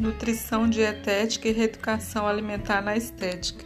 nutrição dietética e reeducação alimentar na estética.